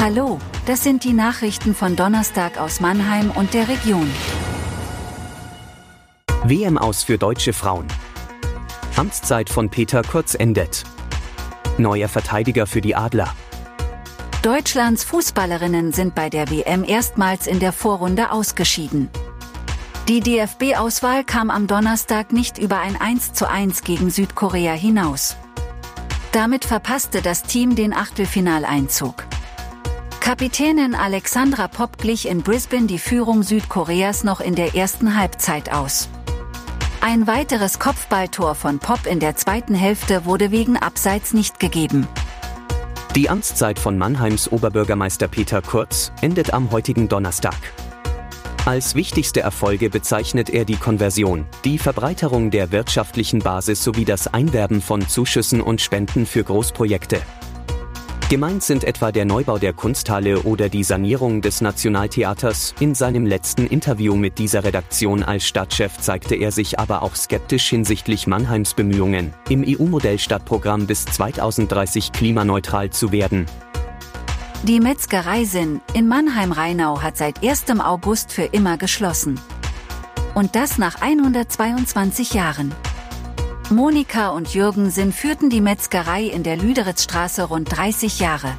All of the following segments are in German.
Hallo, das sind die Nachrichten von Donnerstag aus Mannheim und der Region. WM aus für deutsche Frauen. Amtszeit von Peter Kurz endet. Neuer Verteidiger für die Adler. Deutschlands Fußballerinnen sind bei der WM erstmals in der Vorrunde ausgeschieden. Die DFB-Auswahl kam am Donnerstag nicht über ein 1:1 gegen Südkorea hinaus. Damit verpasste das Team den Achtelfinaleinzug. Kapitänin Alexandra Popp glich in Brisbane die Führung Südkoreas noch in der ersten Halbzeit aus. Ein weiteres Kopfballtor von Popp in der zweiten Hälfte wurde wegen Abseits nicht gegeben. Die Amtszeit von Mannheims Oberbürgermeister Peter Kurz endet am heutigen Donnerstag. Als wichtigste Erfolge bezeichnet er die Konversion, die Verbreiterung der wirtschaftlichen Basis sowie das Einwerben von Zuschüssen und Spenden für Großprojekte. Gemeint sind etwa der Neubau der Kunsthalle oder die Sanierung des Nationaltheaters. In seinem letzten Interview mit dieser Redaktion als Stadtchef zeigte er sich aber auch skeptisch hinsichtlich Mannheims Bemühungen, im EU-Modellstadtprogramm bis 2030 klimaneutral zu werden. Die Metzgerei Sinn in Mannheim-Rheinau hat seit 1. August für immer geschlossen. Und das nach 122 Jahren. Monika und Jürgen Sinn führten die Metzgerei in der Lüderitzstraße rund 30 Jahre.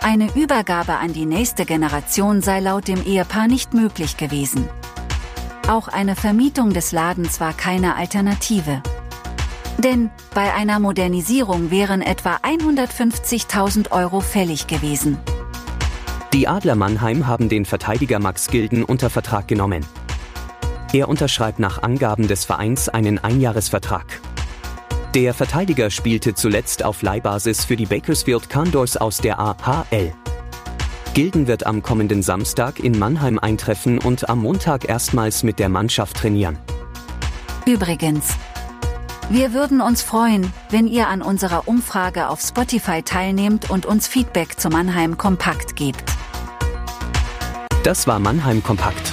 Eine Übergabe an die nächste Generation sei laut dem Ehepaar nicht möglich gewesen. Auch eine Vermietung des Ladens war keine Alternative. Denn bei einer Modernisierung wären etwa 150.000 Euro fällig gewesen. Die Adler Mannheim haben den Verteidiger Max Gilden unter Vertrag genommen. Er unterschreibt nach Angaben des Vereins einen Einjahresvertrag. Der Verteidiger spielte zuletzt auf Leihbasis für die Bakersfield Condors aus der AHL. Gilden wird am kommenden Samstag in Mannheim eintreffen und am Montag erstmals mit der Mannschaft trainieren. Übrigens, wir würden uns freuen, wenn ihr an unserer Umfrage auf Spotify teilnehmt und uns Feedback zu Mannheim Kompakt gebt. Das war Mannheim Kompakt.